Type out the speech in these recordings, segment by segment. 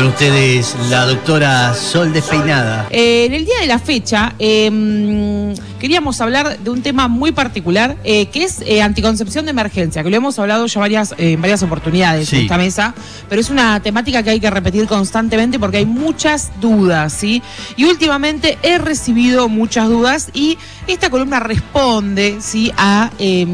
Con ustedes, la doctora Sol Despeinada. Eh, en el día de la fecha, eh, queríamos hablar de un tema muy particular, eh, que es eh, anticoncepción de emergencia, que lo hemos hablado ya varias, eh, en varias oportunidades Sí. en esta mesa, pero es una temática que hay que repetir constantemente porque hay muchas dudas, ¿sí? Y últimamente he recibido muchas dudas y esta columna responde, ¿sí? A, eh,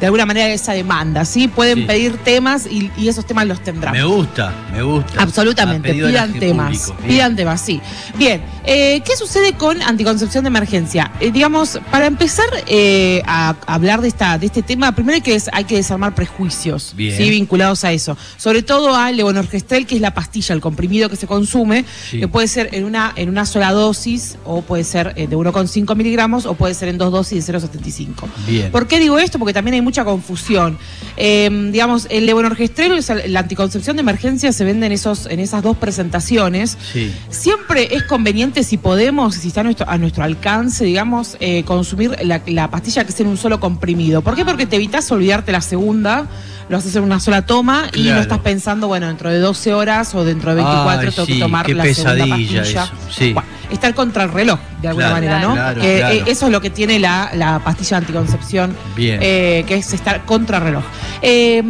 de alguna manera, esa demanda, ¿sí? Pueden Sí. pedir temas y, y esos temas los tendrán. Me gusta, me gusta. Absolutamente, pidan temas, público. Pidan temas, sí. Bien, eh, ¿qué sucede con anticoncepción de emergencia? Eh, digamos, para empezar eh, a hablar de esta de este tema, primero hay que, des- hay que desarmar prejuicios, Bien. sí, vinculados a eso. Sobre todo al levonorgestrel, que es la pastilla, el comprimido que se consume, Sí. que puede ser en una en una sola dosis o puede ser eh, de 1,5 miligramos o puede ser en dos dosis de 0,75. Bien. ¿Por qué digo esto? Porque también hay mucha confusión. Eh, digamos, el levonorgestrel, o sea, la anticoncepción de emergencia se vende en, esos, en esas dos presentaciones. Sí. Siempre es conveniente, si podemos, si está a nuestro, a nuestro alcance, digamos, eh, consumir la, la pastilla que sea en un solo comprimido. ¿Por qué? Porque te evitas olvidarte la segunda, lo haces en una sola toma y no estás pensando, bueno, dentro de 12 horas o dentro de 24 Ay, tengo sí, que tomar qué la segunda pastilla. eso, sí. Bueno, estar contra el reloj, de alguna Claro, manera, ¿no? claro, eh, eso es lo que tiene la, la pastilla de anticoncepción Bien. eh, que es estar contra reloj. Eh,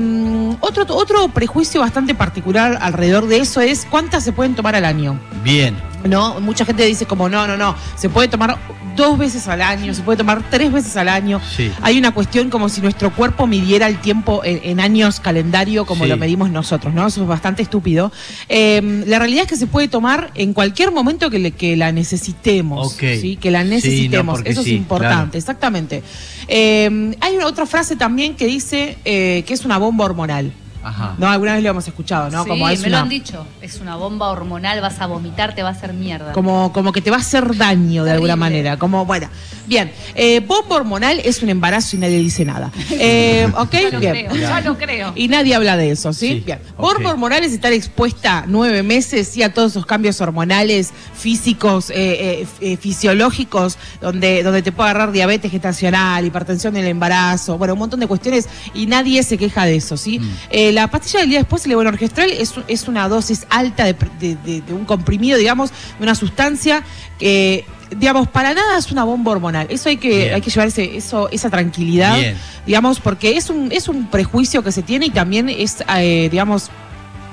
otro, otro prejuicio bastante particular alrededor de eso es cuántas se pueden tomar al año. Bien. ¿No? Mucha gente dice como no, no, no, se puede tomar dos veces al año, se puede tomar tres veces al año. Sí. Hay una cuestión como si nuestro cuerpo midiera el tiempo en, en años calendario como Sí. lo medimos nosotros, ¿no? Eso es bastante estúpido. Eh, la realidad es que se puede tomar en cualquier momento que, le- que la necesitemos. ¿sí? Que la Sí, no, necesitemos. Eso es importante, claro. exactamente. Eh, hay una otra frase también que dice eh, que es una bomba hormonal. Ajá. ¿No? Alguna vez lo hemos escuchado, ¿no? Sí, como es me lo han dicho. Es una bomba hormonal, vas a vomitar, te va a hacer mierda. Como, como que te va a hacer daño de alguna manera. Como, bueno, bien. Eh, bomba hormonal es un embarazo y nadie dice nada. Eh, ¿Ok? Ya lo bien. creo, ya lo creo. Y nadie habla de eso, ¿sí? Sí, Bien. Bomba hormonal es estar expuesta nueve meses sí, a todos esos cambios hormonales, físicos, eh, eh, eh, fisiológicos, donde, donde te puede agarrar diabetes gestacional, hipertensión en el embarazo, bueno, un montón de cuestiones y nadie se queja de eso, ¿sí? Mm. Eh, la pastilla del día después, el levonorgestrel, es, es una dosis alta de, de- de- de un comprimido, digamos, de una sustancia que, digamos, para nada es una bomba hormonal. Eso hay que, Bien. hay que llevar ese- eso, esa tranquilidad Bien. digamos, porque es un, es un prejuicio que se tiene y también es, eh, digamos,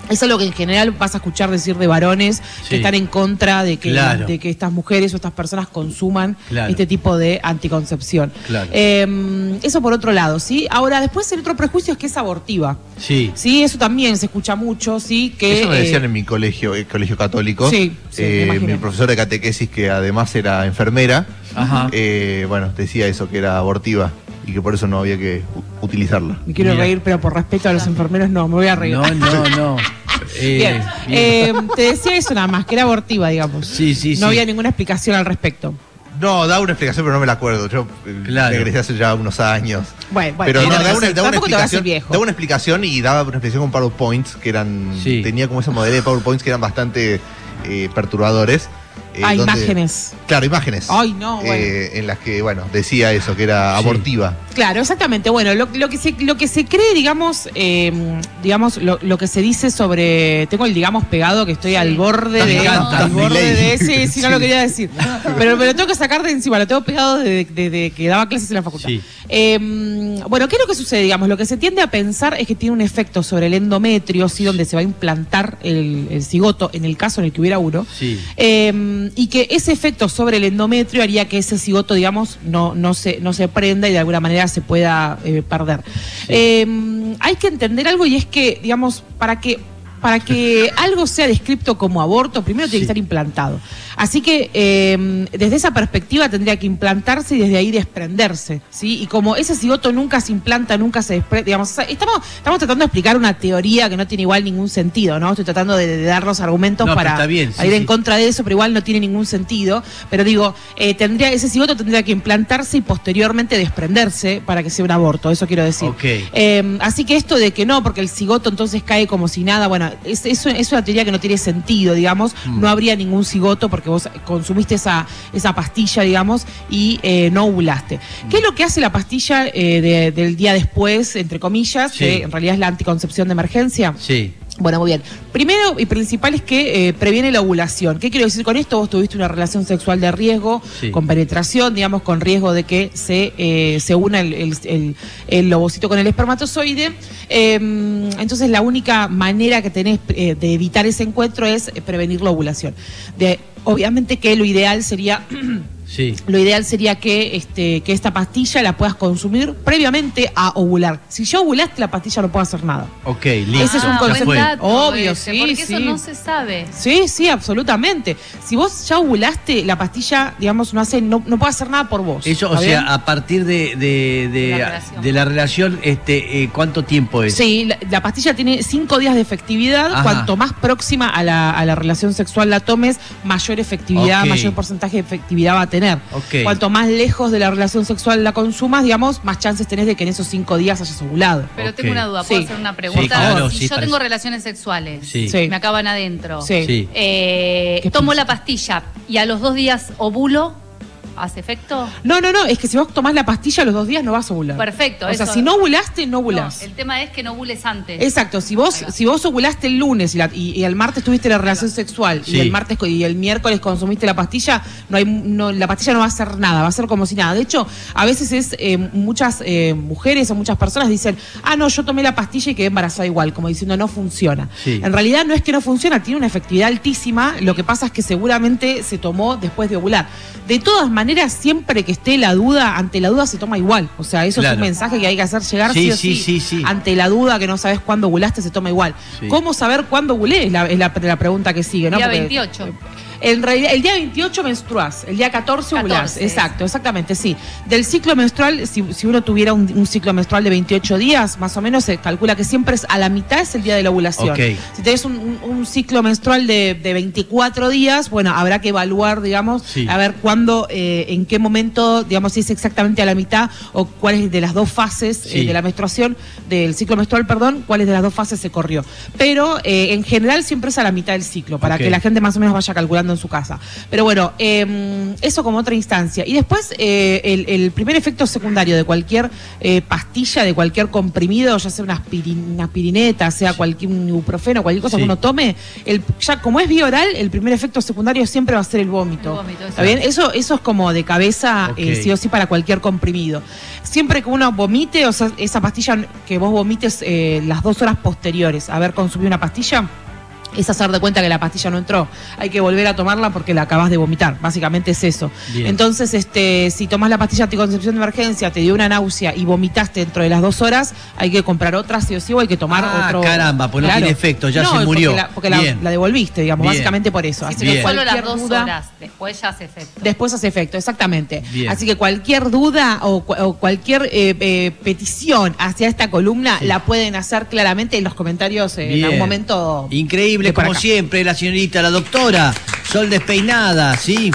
es algo que en general vas a escuchar decir de varones Sí. que están en contra de que, Claro. de que estas mujeres o estas personas consuman Claro. este tipo de anticoncepción. Claro. Eh, eso por otro lado, ¿sí? Ahora, después el otro prejuicio es que es abortiva. Sí. Sí, eso también se escucha mucho, ¿sí? Que, Eso me decían eh, en mi colegio, el colegio católico. Sí, Eh, mi profesora de catequesis, que además era enfermera, Ajá. eh, bueno, decía eso, que era abortiva y que por eso no había que utilizarla. me quiero Mira. reír, pero por respeto a los enfermeros no, me voy a reír. No, no, no. Eh, Bien, bien. eh, te decía eso nada más, que era abortiva, digamos. Sí, sí, no sí. había ninguna explicación al respecto. No, da una explicación, pero no me la acuerdo. Yo eh, Claro. la egresé hace ya unos años. Bueno, bueno, pero no no, te da vas una, a- da una explicación. viejo. Da una explicación y daba una explicación con PowerPoints que eran. Sí. Tenía como ese modelo de PowerPoints que eran bastante eh, perturbadores. Eh, Ah, donde- imágenes. Claro, imágenes. Ay, no, bueno. Eh, en las que, bueno, decía eso, que era Sí. abortiva. Claro, exactamente. Bueno, lo, lo que se, lo que se cree, digamos, eh, digamos, lo, lo que se dice sobre. Tengo el digamos pegado que estoy Sí. al borde de. al borde de. Sí, sí, no lo quería decir. Pero me lo tengo que sacar de encima, lo tengo pegado desde, desde que daba clases en la facultad. Sí. Eh, bueno, ¿qué es lo que sucede? Digamos, lo que se tiende a pensar es que tiene un efecto sobre el endometrio, sí, donde se va a implantar el, el cigoto, en el caso en el que hubiera uno. Sí. Eh, y que ese efecto sobre el endometrio haría que ese cigoto, digamos, no, no, se, no se prenda y de alguna manera se pueda eh, perder. Eh, hay que entender algo y es que, digamos, para que para que algo sea descrito como aborto, primero tiene Sí. que estar implantado. Así que eh, desde esa perspectiva tendría que implantarse y desde ahí desprenderse, ¿sí? Y como ese cigoto nunca se implanta, nunca se desprende, digamos, estamos, estamos tratando de explicar una teoría que no tiene igual ningún sentido, ¿no? Estoy tratando de, de dar los argumentos No, para, bien, sí, ir sí. en contra de eso, pero igual no tiene ningún sentido. Pero digo, eh, tendría ese cigoto tendría que implantarse y posteriormente desprenderse para que sea un aborto, eso quiero decir. Ok. Eh, así que esto de que no, porque el cigoto entonces cae como si nada, bueno, es, eso es una teoría que no tiene sentido, digamos, Mm. no habría ningún cigoto porque vos consumiste esa, esa pastilla, digamos, y eh, no ovulaste. ¿Qué es lo que hace la pastilla eh, de- del día después, entre comillas, Sí. que en realidad es la anticoncepción de emergencia? Sí. Bueno, muy bien. Primero y principal es que eh, previene la ovulación. ¿Qué quiero decir con esto? Vos tuviste una relación sexual de riesgo, Sí. con penetración, digamos, con riesgo de que se, eh, se una el, el, el- el ovocito con el espermatozoide. Eh, entonces, la única manera que tenés eh, de evitar ese encuentro es eh, prevenir la ovulación. De, obviamente que lo ideal sería Sí. lo ideal sería que, este, que esta pastilla la puedas consumir previamente a ovular. Si ya ovulaste, la pastilla no puede hacer nada. Ok, listo. Ese es un concepto. Obvio, ese, sí, Porque sí. eso no se sabe. Sí, sí, absolutamente. Si vos ya ovulaste, la pastilla, digamos, no hace, no, no puede hacer nada por vos. Eso, o ¿está sea, a partir de, de, de- De la relación. de la relación, este, eh, ¿cuánto tiempo es? Sí, la, la pastilla tiene cinco días de efectividad. Ajá. Cuanto más próxima a la, a la relación sexual la tomes, mayor efectividad, Ok. mayor porcentaje de efectividad va a tener. Cuanto más lejos de la relación sexual la consumas, digamos, más chances tenés de que en esos cinco días hayas ovulado. Pero tengo una duda, ¿puedo Sí. hacer una Sí, pregunta? claro, si sí, yo parece- tengo relaciones sexuales, Sí. Sí. me acaban adentro, Sí. Sí. eh, ¿Qué tomo la pastilla y a los dos días ovulo, ¿hace efecto? No, no, no, es que si vos tomás la pastilla los dos días no vas a ovular. Perfecto, O sea, si no ovulaste, no No, ovulás. el tema es que no ovules antes. Exacto, si vos, si vos ovulaste el lunes y, la- y- y el martes tuviste la relación sexual Sí. y el martes y el miércoles consumiste la pastilla, no hay, no, la pastilla no va a hacer nada, va a ser como si nada. De hecho, a veces es eh, muchas eh, mujeres o muchas personas dicen, ah, no, yo tomé la pastilla y quedé embarazada igual, como diciendo no funciona. Sí. En realidad no es que no funciona, tiene una efectividad altísima, lo que pasa es que seguramente se tomó después de ovular. De todas maneras, siempre que esté la duda, ante la duda se toma igual. O sea, eso Claro. es un mensaje que hay que hacer llegar Sí, sí o sí, sí. sí, sí. Ante la duda que no sabes cuándo ovulaste, se toma igual. Sí. ¿Cómo saber cuándo ovulé? Es la, es la- la pregunta que sigue, ¿no? Día Porque- 28. En realidad, el día 28 menstruás, el día 14 ovulás. 14. Exacto, exactamente, sí. Del ciclo menstrual, si, si uno tuviera un, un ciclo menstrual de 28 días, más o menos se calcula que siempre es a la mitad es el día de la ovulación. Ok. Si tenés un, un- un ciclo menstrual de, de 24 días, bueno, habrá que evaluar, digamos, Sí. a ver cuándo, eh, en qué momento, digamos, si es exactamente a la mitad o cuáles de las dos fases eh, de la menstruación, del ciclo menstrual, perdón, cuáles de las dos fases se corrió. Pero eh, en general siempre es a la mitad del ciclo, para que la gente más o menos vaya calculando en su casa. Pero bueno, eh, eso como otra instancia. Y después, eh, el, el primer efecto secundario de cualquier eh, pastilla, de cualquier comprimido, ya sea una, aspirin- una aspirineta, sea cualquier un ibuprofeno, cualquier cosa Sí. que uno tome, el, ya como es vía oral, el primer efecto secundario siempre va a ser el vómito. El vómito, ¿Está eso. bien? Eso, eso es como de cabeza, eh, sí o sí, para cualquier comprimido. Siempre que uno vomite, o sea, esa pastilla que vos vomites eh, las dos horas posteriores a haber consumido una pastilla, es hacer de cuenta que la pastilla no entró. Hay que volver a tomarla porque la acabas de vomitar. Básicamente es eso. Bien. Entonces, este, si tomás la pastilla anticoncepción de emergencia, te dio una náusea y vomitaste dentro de las dos horas, hay que comprar otra sí o sí o hay que tomar Ah, otro. caramba, pues no tiene efecto, ya se porque murió. la- Porque la, devolviste, digamos, Bien. básicamente por eso. Sí, Así que solo las dos duda- horas, después ya hace efecto. Después hace efecto, exactamente. Bien. Así que cualquier duda o, cu- o cualquier eh, eh, petición hacia esta columna Sí. la pueden hacer claramente en los comentarios eh, en algún momento. Increíble, como siempre, la señorita, la doctora, Sol despeinada, ¿sí?